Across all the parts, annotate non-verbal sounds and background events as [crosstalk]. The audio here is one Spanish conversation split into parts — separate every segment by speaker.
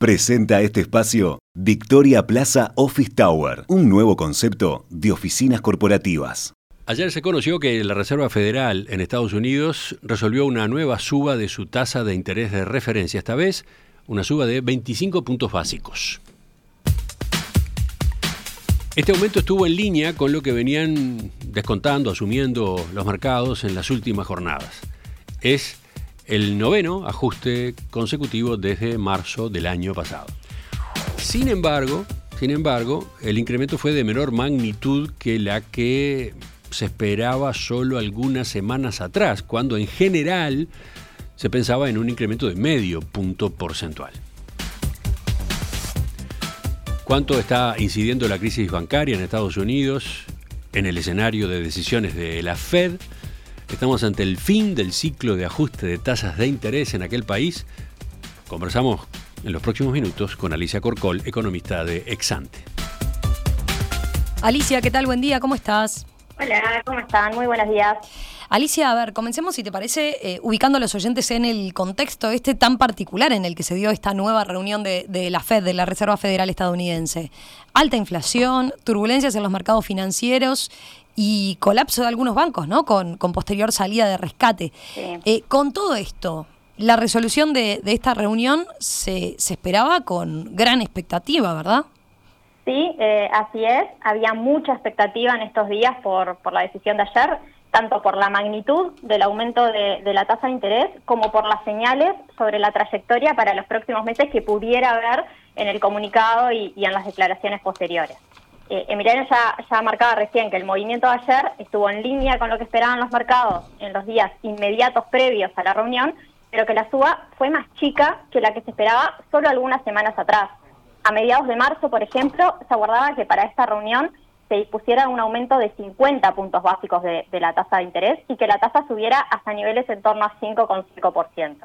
Speaker 1: Presenta este espacio Victoria Plaza Office Tower, un nuevo concepto de oficinas corporativas.
Speaker 2: Ayer se conoció que la Reserva Federal en Estados Unidos resolvió una nueva suba de su tasa de interés de referencia, esta vez una suba de 25 puntos básicos. Este aumento estuvo en línea con lo que venían descontando, asumiendo los mercados en las últimas jornadas. Es el noveno ajuste consecutivo desde marzo del año pasado. Sin embargo, sin embargo, el incremento fue de menor magnitud que la que se esperaba solo algunas semanas atrás, cuando en general se pensaba en un incremento de medio punto porcentual. ¿Cuánto está incidiendo la crisis bancaria en Estados Unidos en el escenario de decisiones de la Fed? Estamos ante el fin del ciclo de ajuste de tasas de interés en aquel país. Conversamos en los próximos minutos con Alicia Corcol, economista de Exante.
Speaker 3: Alicia, ¿qué tal? Buen día, ¿cómo estás?
Speaker 4: Hola, ¿cómo están? Muy buenos días.
Speaker 3: Alicia, a ver, comencemos, si te parece, eh, ubicando a los oyentes en el contexto este tan particular en el que se dio esta nueva reunión de, la Fed, de la Reserva Federal Estadounidense. Alta inflación, turbulencias en los mercados financieros y colapso de algunos bancos, ¿no? Con, posterior salida de rescate. Eh, con todo esto, la resolución de, esta reunión se, esperaba con gran expectativa, ¿verdad?
Speaker 4: Sí, eh, así es. Había mucha expectativa en estos días por, por la decisión de ayer tanto por la magnitud del aumento de, la tasa de interés como por las señales sobre la trayectoria para los próximos meses que pudiera haber en el comunicado y, en las declaraciones posteriores. Eh, Emiliano ya, marcaba recién que el movimiento de ayer estuvo en línea con lo que esperaban los mercados en los días inmediatos previos a la reunión, pero que la suba fue más chica que la que se esperaba solo algunas semanas atrás. A mediados de marzo, por ejemplo, se aguardaba que para esta reunión se dispusiera un aumento de 50 puntos básicos de, la tasa de interés y que la tasa subiera hasta niveles en torno a 5,5%,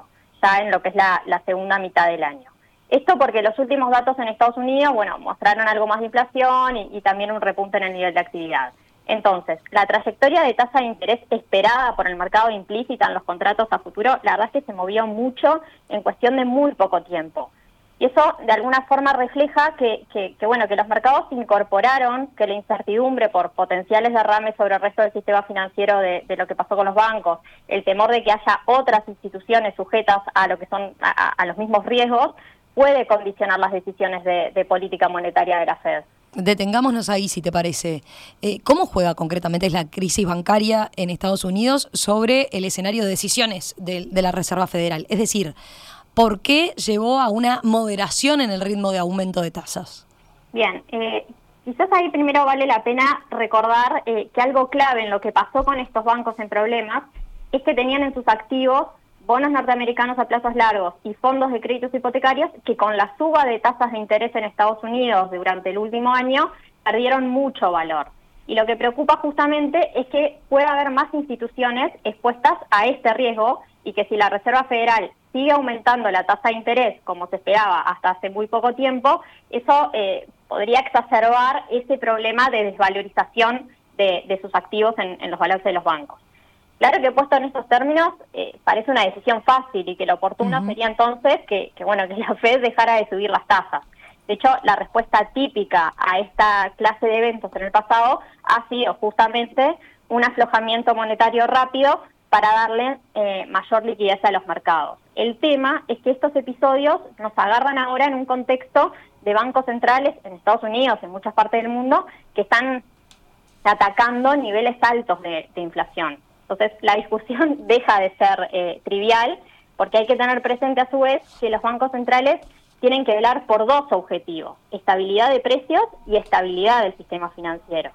Speaker 4: ya en lo que es la, segunda mitad del año. Esto porque los últimos datos en Estados Unidos, bueno, mostraron algo más de inflación y, también un repunte en el nivel de actividad. Entonces, la trayectoria de tasa de interés esperada por el mercado implícita en los contratos a futuro, la verdad es que se movió mucho en cuestión de muy poco tiempo. Y eso de alguna forma refleja que, que, bueno, que los mercados incorporaron que la incertidumbre por potenciales derrames sobre el resto del sistema financiero de, lo que pasó con los bancos, el temor de que haya otras instituciones sujetas a lo que son a, los mismos riesgos, puede condicionar las decisiones de, política monetaria de la Fed.
Speaker 3: Detengámonos ahí, si te parece. Eh, ¿Cómo juega concretamente la crisis bancaria en Estados Unidos sobre el escenario de decisiones de, de la Reserva Federal? Es decir, ¿por qué llevó a una moderación en el ritmo de aumento de tasas?
Speaker 4: Bien, eh, quizás ahí primero vale la pena recordar eh, que algo clave en lo que pasó con estos bancos en problemas es que tenían en sus activos bonos norteamericanos a plazos largos y fondos de créditos hipotecarios que con la suba de tasas de interés en Estados Unidos durante el último año perdieron mucho valor. Y lo que preocupa justamente es que pueda haber más instituciones expuestas a este riesgo y que si la Reserva Federal sigue aumentando la tasa de interés como se esperaba hasta hace muy poco tiempo, eso eh, podría exacerbar ese problema de desvalorización de, sus activos en, los balances de los bancos. Claro que puesto en estos términos eh, parece una decisión fácil y que lo oportuno sería entonces que, bueno que la Fed dejara de subir las tasas. De hecho, la respuesta típica a esta clase de eventos en el pasado ha sido justamente un aflojamiento monetario rápido para darle eh, mayor liquidez a los mercados. El tema es que estos episodios nos agarran ahora en un contexto de bancos centrales en Estados Unidos, en muchas partes del mundo, que están atacando niveles altos de, inflación. Entonces, la discusión [laughs] deja de ser eh, trivial porque hay que tener presente a su vez que los bancos centrales tienen que velar por dos objetivos, estabilidad de precios y estabilidad del sistema financiero.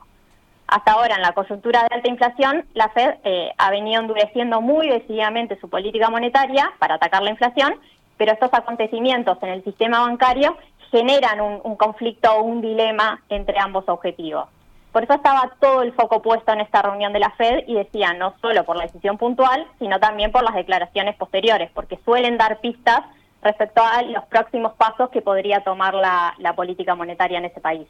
Speaker 4: Hasta ahora, en la coyuntura de alta inflación, la Fed eh, ha venido endureciendo muy decididamente su política monetaria para atacar la inflación, pero estos acontecimientos en el sistema bancario generan un, conflicto o un dilema entre ambos objetivos. Por eso estaba todo el foco puesto en esta reunión de la Fed y decía no solo por la decisión puntual, sino también por las declaraciones posteriores, porque suelen dar pistas respecto a los próximos pasos que podría tomar la política monetaria en ese país.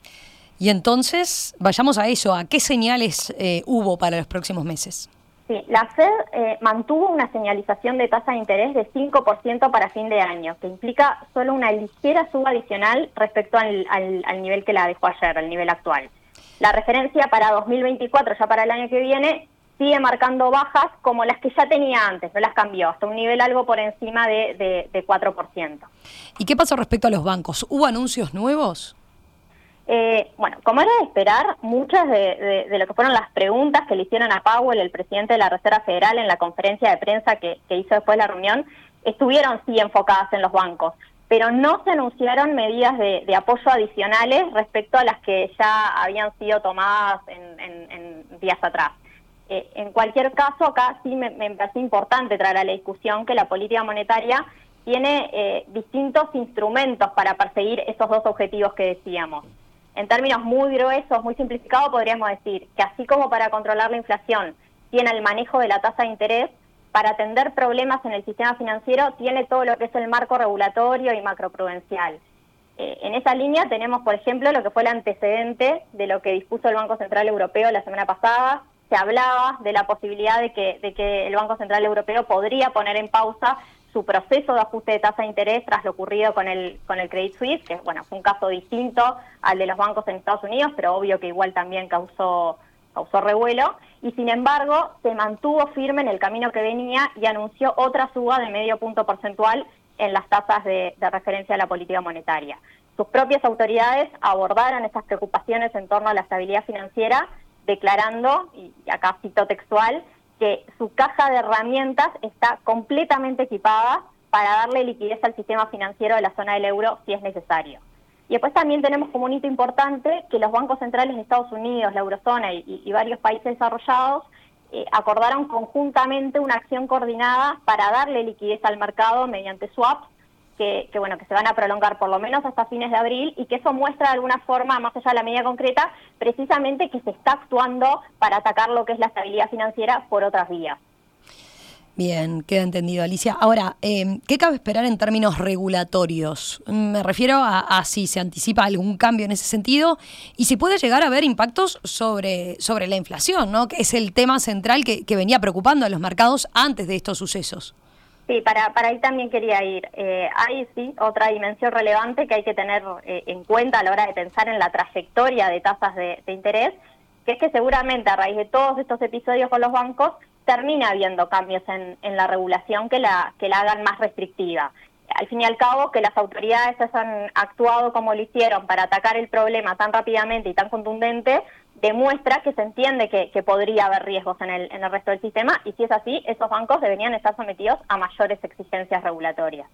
Speaker 3: Y entonces, vayamos a eso, ¿a qué señales eh, hubo para los próximos meses?
Speaker 4: Sí, la Fed eh, mantuvo una señalización de tasa de interés de 5% para fin de año, que implica solo una ligera suba adicional respecto al, nivel que la dejó ayer, al nivel actual. La referencia para 2024, ya para el año que viene, sigue marcando bajas como las que ya tenía antes, no las cambió, hasta un nivel algo por encima de, de 4%.
Speaker 3: ¿Y qué pasó respecto a los bancos? ¿Hubo anuncios nuevos?
Speaker 4: Eh, bueno, como era de esperar, muchas de, lo que fueron las preguntas que le hicieron a Powell, el presidente de la Reserva Federal, en la conferencia de prensa que, hizo después de la reunión, estuvieron sí enfocadas en los bancos, pero no se anunciaron medidas de, apoyo adicionales respecto a las que ya habían sido tomadas en, días atrás. Eh, en cualquier caso, acá sí me, me, parece importante traer a la discusión que la política monetaria tiene eh, distintos instrumentos para perseguir esos dos objetivos que decíamos en términos muy gruesos, muy simplificados, podríamos decir que así como para controlar la inflación tiene el manejo de la tasa de interés, para atender problemas en el sistema financiero tiene todo lo que es el marco regulatorio y macroprudencial. Eh, en esa línea tenemos, por ejemplo, lo que fue el antecedente de lo que dispuso el Banco Central Europeo la semana pasada. Se hablaba de la posibilidad de que, de que el Banco Central Europeo podría poner en pausa su proceso de ajuste de tasa de interés tras lo ocurrido con el, con el Credit Suisse, que bueno, fue un caso distinto al de los bancos en Estados Unidos, pero obvio que igual también causó, causó revuelo, y sin embargo se mantuvo firme en el camino que venía y anunció otra suba de medio punto porcentual en las tasas de, de referencia a la política monetaria. Sus propias autoridades abordaron estas preocupaciones en torno a la estabilidad financiera, declarando, y acá cito textual, que su caja de herramientas está completamente equipada para darle liquidez al sistema financiero de la zona del euro si es necesario. Y después también tenemos como un hito importante que los bancos centrales de Estados Unidos, la eurozona y, varios países desarrollados eh, acordaron conjuntamente una acción coordinada para darle liquidez al mercado mediante swaps que, bueno, que se van a prolongar por lo menos hasta fines de abril y que eso muestra de alguna forma, más allá de la medida concreta, precisamente que se está actuando para atacar lo que es la estabilidad financiera por otras vías.
Speaker 3: Bien, queda entendido, Alicia. Ahora, em, ¿qué cabe esperar en términos regulatorios? Me refiero a, si se anticipa algún cambio en ese sentido y si puede llegar a haber impactos sobre, sobre la inflación, ¿no? que es el tema central que, que venía preocupando a los mercados antes de estos sucesos.
Speaker 4: Sí, para, para ahí también quería ir. Eh, hay sí otra dimensión relevante que hay que tener eh, en cuenta a la hora de pensar en la trayectoria de tasas de, interés, que es que seguramente a raíz de todos estos episodios con los bancos termina habiendo cambios en, la regulación que la, que la hagan más restrictiva. Al fin y al cabo, que las autoridades hayan actuado como lo hicieron para atacar el problema tan rápidamente y tan contundente, demuestra que se entiende que, podría haber riesgos en el, en el resto del sistema y si es así, esos bancos deberían estar sometidos a mayores exigencias regulatorias.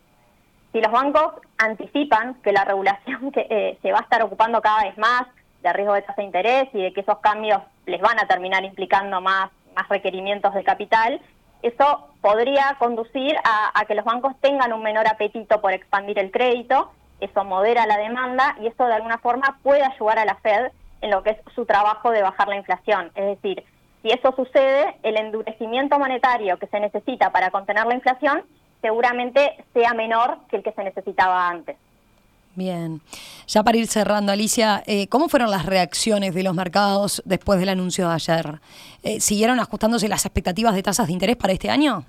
Speaker 4: Si los bancos anticipan que la regulación que, eh, se va a estar ocupando cada vez más de riesgo de tasa de interés y de que esos cambios les van a terminar implicando más, más requerimientos de capital, eso podría conducir a, que los bancos tengan un menor apetito por expandir el crédito, eso modera la demanda y eso de alguna forma puede ayudar a la Fed en lo que es su trabajo de bajar la inflación. Es decir, si eso sucede, el endurecimiento monetario que se necesita para contener la inflación seguramente sea menor que el que se necesitaba antes.
Speaker 3: Bien. Ya para ir cerrando, Alicia, eh, ¿cómo fueron las reacciones de los mercados después del anuncio de ayer? Eh, ¿Siguieron ajustándose las expectativas de tasas de interés para este año?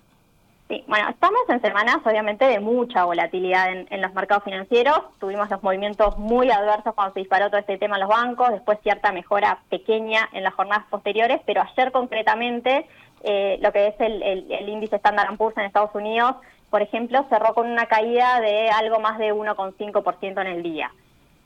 Speaker 4: Sí, bueno, estamos en semanas obviamente de mucha volatilidad en, los mercados financieros. Tuvimos los movimientos muy adversos cuando se disparó todo este tema en los bancos, después cierta mejora pequeña en las jornadas posteriores, pero ayer concretamente eh, lo que es el, índice Standard Poor's en Estados Unidos, por ejemplo, cerró con una caída de algo más de 1,5% en el día.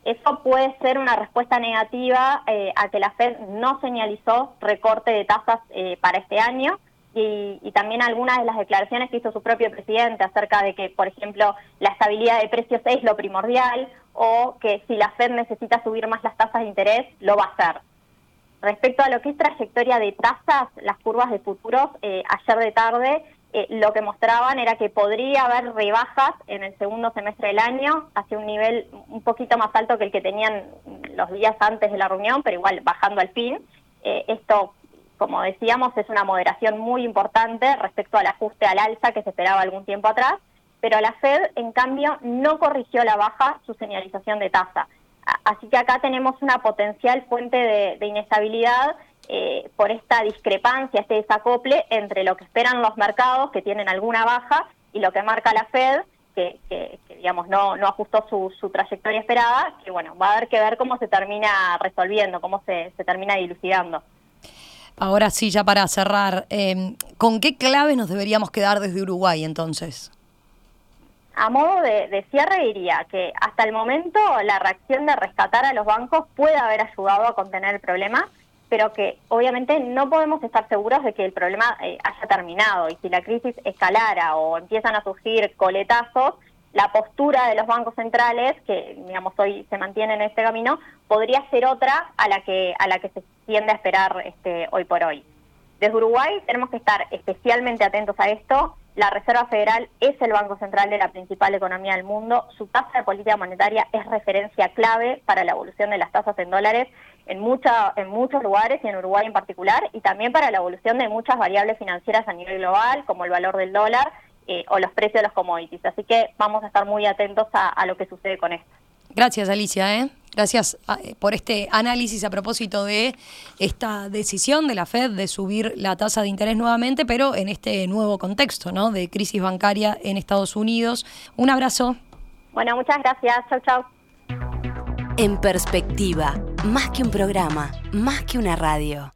Speaker 4: Eso puede ser una respuesta negativa eh, a que la Fed no señalizó recorte de tasas eh, para este año y, también algunas de las declaraciones que hizo su propio presidente acerca de que, por ejemplo, la estabilidad de precios es lo primordial o que si la Fed necesita subir más las tasas de interés, lo va a hacer. Respecto a lo que es trayectoria de tasas, las curvas de futuros, eh, ayer de tarde eh, lo que mostraban era que podría haber rebajas en el segundo semestre del año hacia un nivel un poquito más alto que el que tenían los días antes de la reunión, pero igual bajando al fin. Eh, esto como decíamos, es una moderación muy importante respecto al ajuste al alza que se esperaba algún tiempo atrás, pero la Fed, en cambio, no corrigió la baja su señalización de tasa. Así que acá tenemos una potencial fuente de, inestabilidad eh, por esta discrepancia, este desacople entre lo que esperan los mercados, que tienen alguna baja, y lo que marca la Fed, que, digamos no, no ajustó su, su, trayectoria esperada, que bueno, va a haber que ver cómo se termina resolviendo, cómo se, se termina dilucidando.
Speaker 3: Ahora sí, ya para cerrar, eh, ¿con qué claves nos deberíamos quedar desde Uruguay entonces?
Speaker 4: A modo de, cierre diría que hasta el momento la reacción de rescatar a los bancos puede haber ayudado a contener el problema, pero que obviamente no podemos estar seguros de que el problema eh, haya terminado y si la crisis escalara o empiezan a surgir coletazos, la postura de los bancos centrales, que digamos hoy se mantiene en este camino, podría ser otra a la que a la que se tiende a esperar este, hoy por hoy. Desde Uruguay tenemos que estar especialmente atentos a esto. La Reserva Federal es el banco central de la principal economía del mundo. Su tasa de política monetaria es referencia clave para la evolución de las tasas en dólares en, mucha, en muchos lugares y en Uruguay en particular, y también para la evolución de muchas variables financieras a nivel global, como el valor del dólar eh, o los precios de los commodities. Así que vamos a estar muy atentos a, lo que sucede con esto.
Speaker 3: Gracias, Alicia. ¿eh? Gracias ah, eh, por este análisis a propósito de esta decisión de la Fed de subir la tasa de interés nuevamente, pero en este nuevo contexto ¿no? de crisis bancaria en Estados Unidos. Un abrazo.
Speaker 4: Bueno, muchas gracias. Chau, chau.
Speaker 1: En perspectiva, más que un programa, más que una radio.